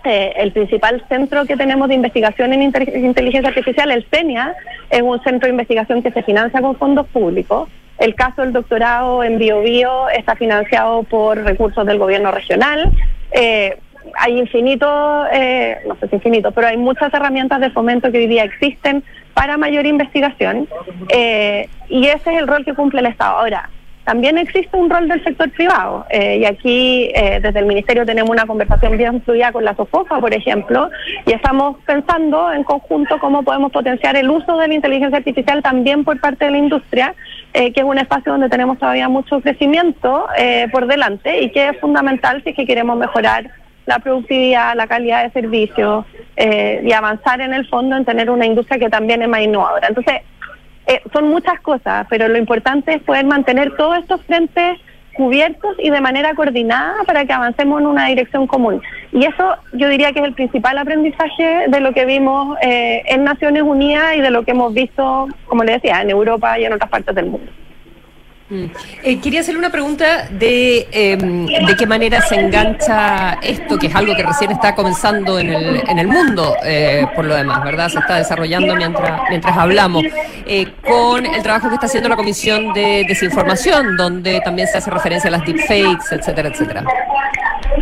eh, el principal centro que tenemos de investigación en inteligencia artificial, el CENIA, es un centro de investigación que se financia con fondos públicos. El caso del doctorado en BioBio está financiado por recursos del gobierno regional. Eh, hay infinitos, eh, no sé si infinito, pero hay muchas herramientas de fomento que hoy día existen para mayor investigación y ese es el rol que cumple el Estado. Ahora, también existe un rol del sector privado eh, y aquí eh, desde el Ministerio tenemos una conversación bien fluida con la SOFOFA, por ejemplo, y estamos pensando en conjunto cómo podemos potenciar el uso de la inteligencia artificial también por parte de la industria, eh, que es un espacio donde tenemos todavía mucho crecimiento por delante y que es fundamental si es que queremos mejorar la productividad, la calidad de servicios y avanzar en el fondo en tener una industria que también es más innovadora. Entonces, eh, son muchas cosas, pero lo importante es poder mantener todos estos frentes cubiertos y de manera coordinada para que avancemos en una dirección común. Y eso yo diría que es el principal aprendizaje de lo que vimos eh, en Naciones Unidas y de lo que hemos visto, como le decía, en Europa y en otras partes del mundo. Mm. Eh, quería hacerle una pregunta de em, de qué manera se engancha esto, que es algo que recién está comenzando en el, en el mundo, eh, por lo demás, ¿verdad? Se está desarrollando mientras, mientras hablamos, eh, con el trabajo que está haciendo la Comisión de Desinformación, donde también se hace referencia a las deepfakes, etcétera, etcétera.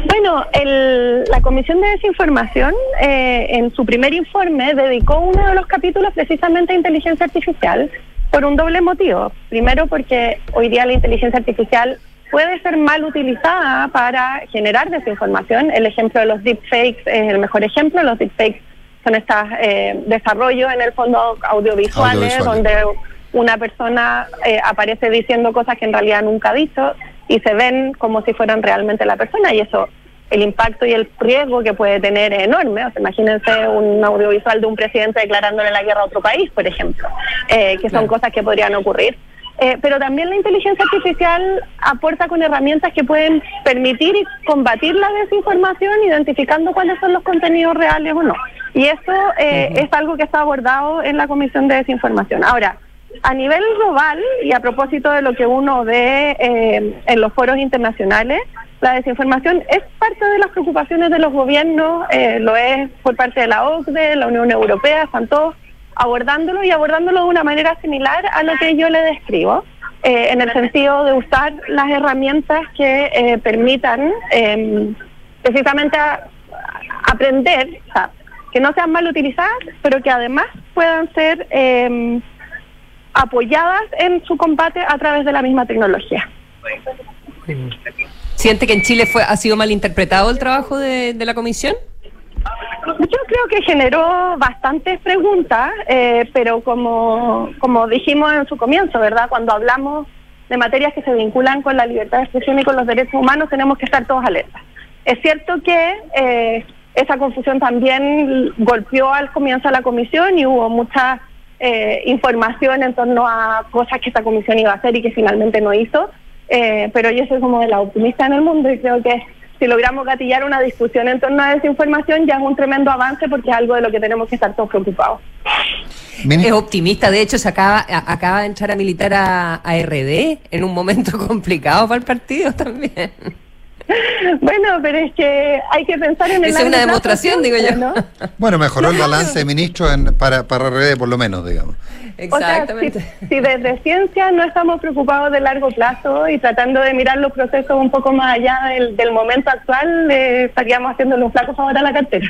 Bueno, el, la Comisión de Desinformación en su primer informe dedicó uno de los capítulos precisamente a inteligencia artificial por un doble motivo. Primero porque hoy día la inteligencia artificial puede ser mal utilizada para generar desinformación. El ejemplo de los deepfakes es el mejor ejemplo. Los deepfakes son estos eh, desarrollos en el fondo audiovisuales, donde una persona eh, aparece diciendo cosas que en realidad nunca ha dicho y se ven como si fueran realmente la persona y eso el impacto y el riesgo que puede tener es enorme. O sea, imagínense un audiovisual de un presidente declarándole la guerra a otro país, por ejemplo, eh, que son cosas que podrían ocurrir. Eh, pero también la inteligencia artificial aporta con herramientas que pueden permitir y combatir la desinformación, identificando cuáles son los contenidos reales o no. Y eso eh, es algo que está abordado en la Comisión de Desinformación. Ahora, a nivel global, y a propósito de lo que uno ve en los foros internacionales, la desinformación es parte de las preocupaciones de los gobiernos, eh, lo es por parte de la OCDE, la Unión Europea, están todos abordándolo y abordándolo de una manera similar a lo que yo le describo, eh, en el sentido de usar las herramientas que eh, permitan em, precisamente aprender, o sea, que no sean mal utilizadas, pero que además puedan ser em, apoyadas en su combate a través de la misma tecnología. ¿Siente que en Chile fue ha sido mal interpretado el trabajo de, la comisión? Yo creo que generó bastantes preguntas, eh, pero como, como dijimos en su comienzo, ¿verdad? Cuando hablamos de materias que se vinculan con la libertad de expresión y con los derechos humanos, tenemos que estar todos alertas. Es cierto que eh, esa confusión también golpeó al comienzo de la comisión y hubo mucha eh, información en torno a cosas que esta comisión iba a hacer y que finalmente no hizo. Eh, pero yo soy como de la optimista en el mundo y creo que si logramos gatillar una discusión en torno a desinformación ya es un tremendo avance porque es algo de lo que tenemos que estar todos preocupados. Es optimista, de hecho se acaba, acaba de entrar a militar a, RD en un momento (laughs) complicado para el partido también. (laughs) Bueno, pero es que hay que pensar en el Esa es una plazo demostración, digo yo. ¿no? Bueno, mejoró el balance de ministros en- para, para RD por lo menos, digamos. O sea, Exactamente. si, si desde ciencia no estamos preocupados de largo plazo y tratando de mirar los procesos un poco más allá del, del momento actual, eh, estaríamos haciendo un flaco favor a la cartera.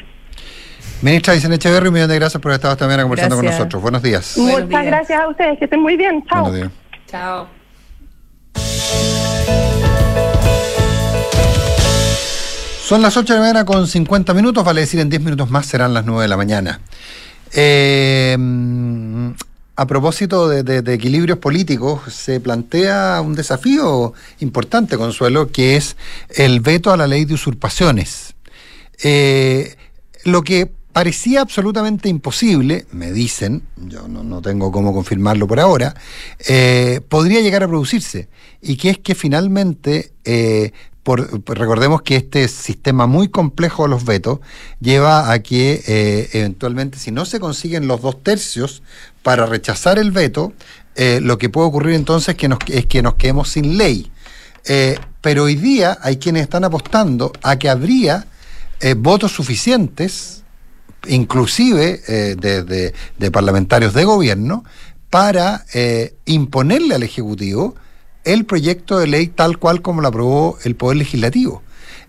Ministra Vicente Echeverri, un millón de gracias por haber estado esta mañana conversando con nosotros. Buenos días. Muchas gracias a ustedes, que estén muy bien. Chao. Buenos días. Chao. Son las 8 de la mañana con 50 minutos, vale decir en 10 minutos más serán las 9 de la mañana. Eh, a propósito de, equilibrios políticos, se plantea un desafío importante, Consuelo, que es el veto a la ley de usurpaciones. Eh, lo que parecía absolutamente imposible, me dicen, yo no, no tengo cómo confirmarlo por ahora, eh, podría llegar a producirse. Y que es que finalmente, por- recordemos que este sistema muy complejo de los vetos lleva a que eh, eventualmente, si no se consiguen los dos tercios para rechazar el veto, eh, lo que puede ocurrir entonces que es que nos quedemos sin ley. Eh, pero hoy día hay quienes están apostando a que habría votos suficientes, inclusive de, parlamentarios de gobierno, para imponerle al Ejecutivo el proyecto de ley tal cual como lo aprobó el Poder Legislativo.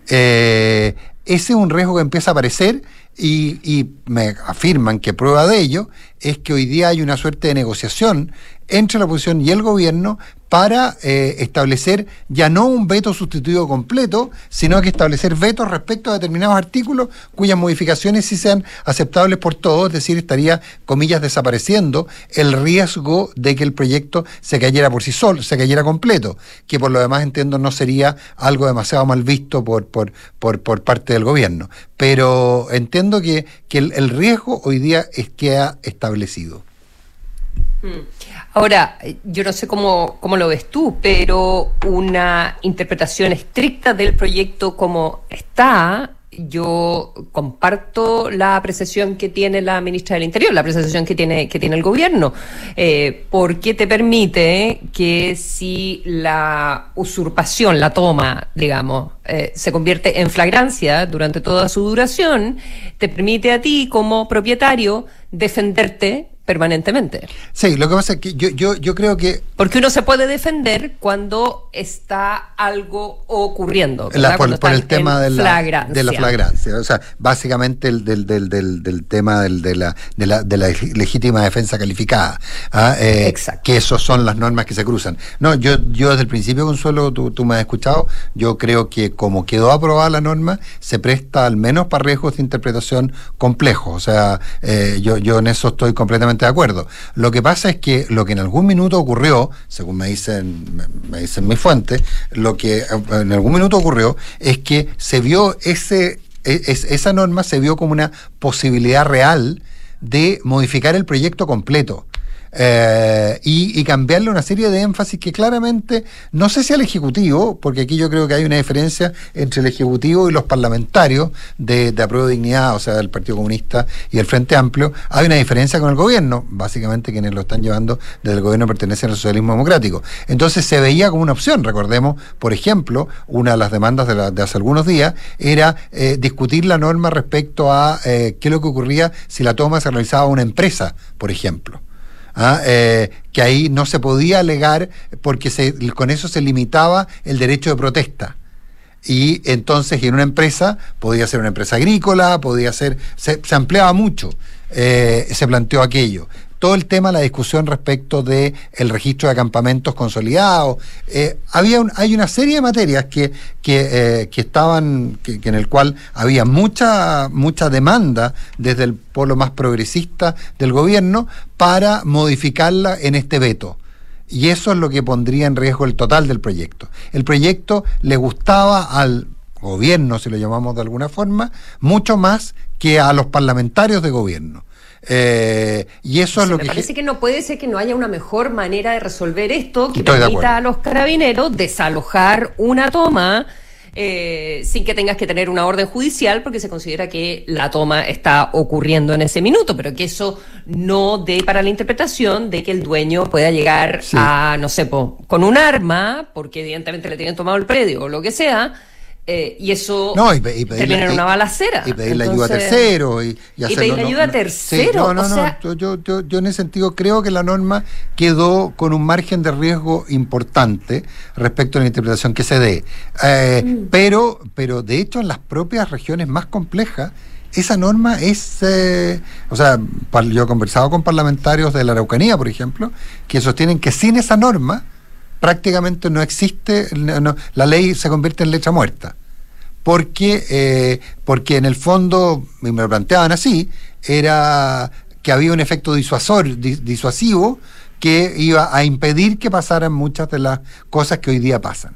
Eh, ese es un riesgo que empieza a aparecer y, y me afirman que prueba de ello es que hoy día hay una suerte de negociación entre la oposición y el gobierno para eh, establecer ya no un veto sustituido completo, sino que establecer vetos respecto a determinados artículos cuyas modificaciones sí sean aceptables por todos, es decir, estaría, comillas, desapareciendo el riesgo de que el proyecto se cayera por sí solo, se cayera completo, que por lo demás entiendo no sería algo demasiado mal visto por, por, por, por parte del gobierno. Pero entiendo que, que el, riesgo hoy día es queda establecido. Ahora, yo no sé cómo, cómo lo ves tú, pero una interpretación estricta del proyecto como está, yo comparto la apreciación que tiene la ministra del Interior, la apreciación que tiene, que tiene el gobierno, eh, porque te permite que si la usurpación, la toma, digamos, eh, se convierte en flagrancia durante toda su duración, te permite a ti como propietario defenderte permanentemente. Sí, lo que pasa es que yo, yo, yo creo que Porque uno se puede defender cuando está algo ocurriendo. por, el tema de la, flagrancia. de la flagrancia. O sea, básicamente el del, del, del, del tema del, de, la, de, la, de la legítima defensa calificada. ¿ah? Eh, Que esos son las normas que se cruzan. No, yo, yo desde el principio, Consuelo, tú, tú me has escuchado, yo creo que como quedó aprobada la norma, se presta al menos para riesgos de interpretación complejos. O sea, eh, yo, yo en eso estoy completamente de acuerdo. Lo que pasa es que lo que en algún minuto ocurrió, según me dicen, me, dicen mis fuentes, lo que eh, en algún minuto ocurrió es que se vio ese, e- es- esa norma se vio como una posibilidad real de modificar el proyecto completo. Eh, y, y cambiarle una serie de énfasis que claramente, no sé si al Ejecutivo, porque aquí yo creo que hay una diferencia entre el Ejecutivo y los parlamentarios de, de Apruebo Dignidad, o sea, del Partido Comunista y el Frente Amplio, hay una diferencia con el gobierno, básicamente quienes lo están llevando desde el gobierno pertenecen al socialismo democrático. Entonces se veía como una opción, recordemos, por ejemplo, una de las demandas de, la- de hace algunos días era eh, discutir la norma respecto a eh, qué es lo que ocurría si la toma se realizaba a una empresa, por ejemplo. ¿Ah? Eh, que ahí no se podía alegar porque se, con eso se limitaba el derecho de protesta. Y entonces en una empresa, podía ser una empresa agrícola, podía ser, se, se ampliaba mucho, eh, se planteó aquello. Todo el tema, la discusión respecto de el registro de campamentos consolidados. eh, había un- hay una serie de materias que, que, eh, que estaban, que, que en el cual había mucha, mucha demanda desde el polo más progresista del gobierno para modificarla en este veto. Y eso es lo que pondría en riesgo el total del proyecto. El proyecto le gustaba al gobierno, si lo llamamos de alguna forma, mucho más que a los parlamentarios de gobierno. Eh, y eso es lo Me que... parece que no puede ser que no haya una mejor manera de resolver esto que Estoy permita a los carabineros desalojar una toma eh, sin que tengas que tener una orden judicial porque se considera que la toma está ocurriendo en ese minuto, pero que eso no dé para la interpretación de que el dueño pueda llegar a, no sé, po, con un arma, porque evidentemente le tienen tomado el predio o lo que sea, eh, y eso No, y pe- y pedirle- una balacera. Y pedirle ayuda a Entonces- terceros. Y, y Y hacerlo, pedirle no- ayuda a no- terceros, no, no, no. sea- yo, yo, yo, yo en ese sentido creo que la norma quedó con un margen de riesgo importante respecto a la interpretación que se dé. Eh, Mm. pero, pero de hecho en las propias regiones más complejas, esa norma es, eh, o sea, yo he conversado con parlamentarios de la Araucanía, por ejemplo, que sostienen que sin esa norma prácticamente no existe, no- la ley se convierte en letra muerta porque, eh, porque en el fondo, me lo planteaban así, era que había un efecto disuasor, di- disuasivo que iba a impedir que pasaran muchas de las cosas que hoy día pasan.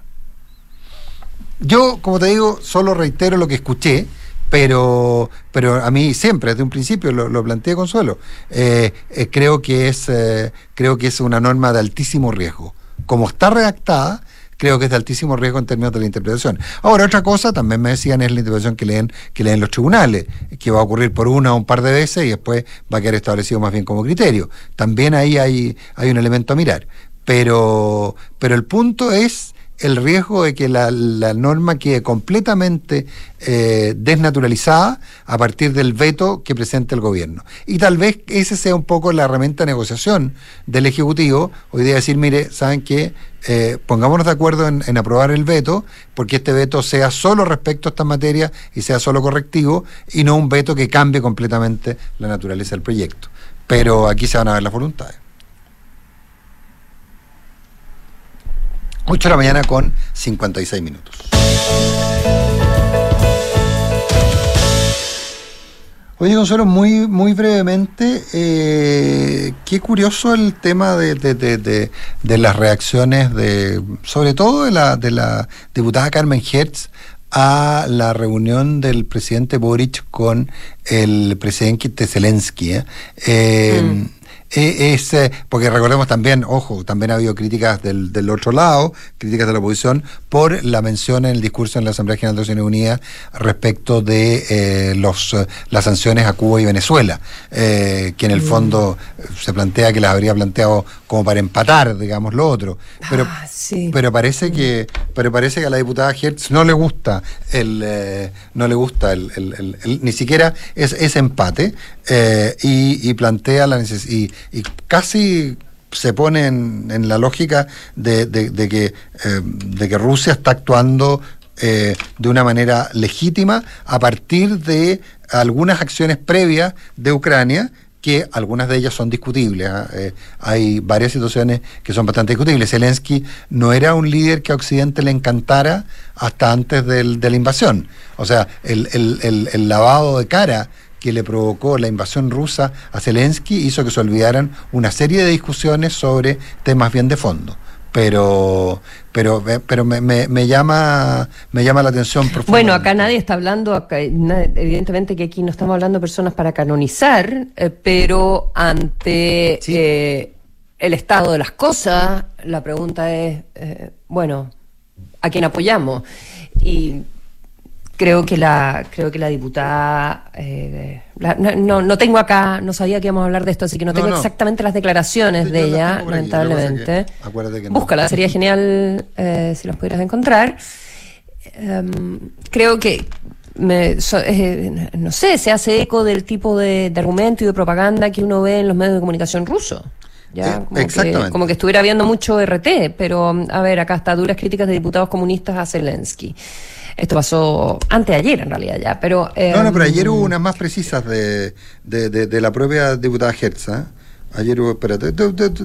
Yo, como te digo, solo reitero lo que escuché, pero, pero a mí siempre, desde un principio, lo, lo planteé Consuelo, eh, eh, creo, que es, eh, creo que es una norma de altísimo riesgo. Como está redactada, creo que es de altísimo riesgo en términos de la interpretación. Ahora, otra cosa, también me decían, es la interpretación que leen, que leen los tribunales, que va a ocurrir por una o un par de veces y después va a quedar establecido más bien como criterio. También ahí hay, hay un elemento a mirar. Pero, pero el punto es el riesgo de que la, la norma quede completamente eh, desnaturalizada a partir del veto que presente el gobierno. Y tal vez ese sea un poco la herramienta de negociación del Ejecutivo, hoy día decir, mire, ¿saben qué? Eh, pongámonos de acuerdo en, en aprobar el veto, porque este veto sea solo respecto a estas materias y sea solo correctivo, y no un veto que cambie completamente la naturaleza del proyecto. Pero aquí se van a ver las voluntades. 8 de la mañana con 56 minutos. Oye, Consuelo, muy, muy brevemente, eh, qué curioso el tema de, de- de- de- las reacciones de, sobre todo de la, de la diputada Carmen Hertz a la reunión del presidente Boric con el presidente Zelensky. ¿eh? Eh, eh, es, eh, porque recordemos también, ojo, también ha habido críticas del, del otro lado, críticas de la oposición, por la mención en el discurso en la Asamblea General de Naciones Unidas respecto de eh, los, eh, las sanciones a Cuba y Venezuela, eh, que en el Mm. fondo se plantea que las habría planteado como para empatar, digamos, lo otro. Pero, Ah, sí. pero parece que pero parece que a la diputada Hertz no le gusta el eh, no le gusta el, el- el- el- ni siquiera es, ese empate y, y plantea la neces y, casi se pone en, en la lógica de, de- que eh, de que Rusia está actuando eh, de una manera legítima a partir de algunas acciones previas de Ucrania que algunas de ellas son discutibles. ¿ah? Eh, hay varias situaciones que son bastante discutibles. Zelensky no era un líder que a Occidente le encantara hasta antes del- de la invasión. O sea, el- el- el lavado de cara que le provocó la invasión rusa a Zelensky hizo que se olvidaran una serie de discusiones sobre temas bien de fondo. Pero, pero, pero me, me- me llama, me llama la atención Bueno, acá nadie está hablando, acá- evidentemente que aquí no estamos hablando de personas para canonizar, eh, pero ante eh, el estado de las cosas, la pregunta es, eh, bueno, ¿a quién apoyamos? Y creo que la creo que la diputada eh, la- no, no, tengo acá no sabía que íbamos a hablar de esto así que no tengo no. exactamente las declaraciones de ella que que lamentablemente acuérdate que no. búscala sería genial eh, si las pudieras encontrar Em, creo que me- so- eh, no sé, se hace eco del tipo de, de argumento y de propaganda que uno ve en los medios de comunicación rusos. Ya, Eh, como, que, exactamente. como que estuviera viendo mucho RT, pero a ver, acá está duras críticas de diputados comunistas a Zelensky. Esto pasó anteayer en realidad ya, pero... No, no, pero em, ayer hubo unas más precisas de, de, de- de la propia diputada Hertz. Ayer hubo, espérate,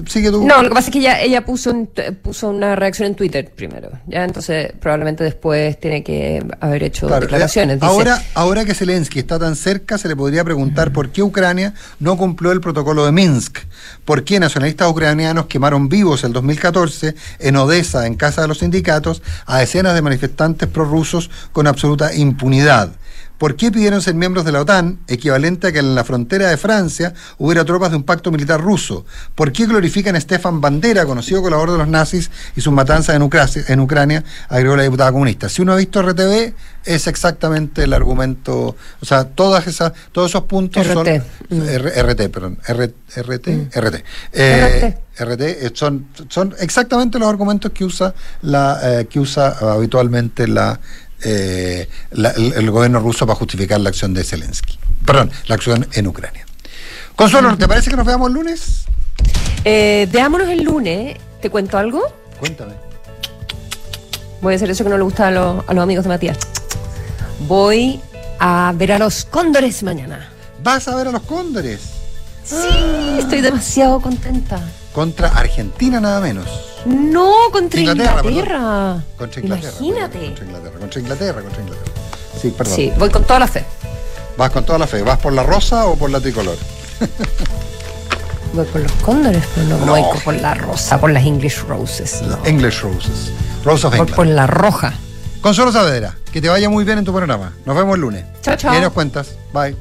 sigue tú. No, lo que pasa es que ella, ella puso, un puso una reacción en Twitter primero, ya entonces probablemente después tiene que haber hecho Claro, declaraciones. eh, Dice, ahora, ahora que Zelensky está tan cerca, se le podría preguntar por qué Ucrania no cumplió el protocolo de Minsk, por qué nacionalistas ucranianos quemaron vivos el 2014 en Odessa, en casa de los sindicatos, a decenas de manifestantes prorrusos con absoluta impunidad. ¿Por qué pidieron ser miembros de la OTAN, equivalente a que en la frontera de Francia hubiera tropas de un pacto militar ruso? ¿Por qué glorifican a Stefan Bandera, conocido colaborador de los nazis, y sus matanzas en, Ucra- en Ucrania? Agregó la diputada comunista. Si uno ha visto RTV, es exactamente el argumento, o sea, todas esas, todos esos puntos son... RT. R- RT, perdón. R- RT, RT. Eh, RT eh, son, son exactamente los argumentos que usa la eh, que usa habitualmente la eh, la- el, gobierno ruso para justificar la acción de Zelensky. Perdón, la acción en Ucrania. Consuelo, ¿te parece que nos veamos el lunes? Eh, veámonos el lunes. ¿Te cuento algo? Cuéntame. Voy a hacer eso que no le gusta a los amigos de Matías. Voy a ver a los cóndores mañana. ¿Vas a ver a los cóndores? Sí, estoy demasiado contenta. Contra Argentina nada menos. No, contra Inglaterra. Contra Inglaterra. Imagínate. Contra Inglaterra, contra Inglaterra, contra Inglaterra. Sí, perdón. Sí, voy con toda la fe. ¿Vas con toda la fe? ¿Vas por la rosa o por la tricolor? (laughs) Voy por los cóndores, pero no, No. voy por la rosa, por las English Roses. no. English Roses. Rose of England. por la roja. Consuelo Saavedra, que te vaya muy bien en tu programa. Nos vemos el lunes. Chao, chao. Y nos cuentas. Bye.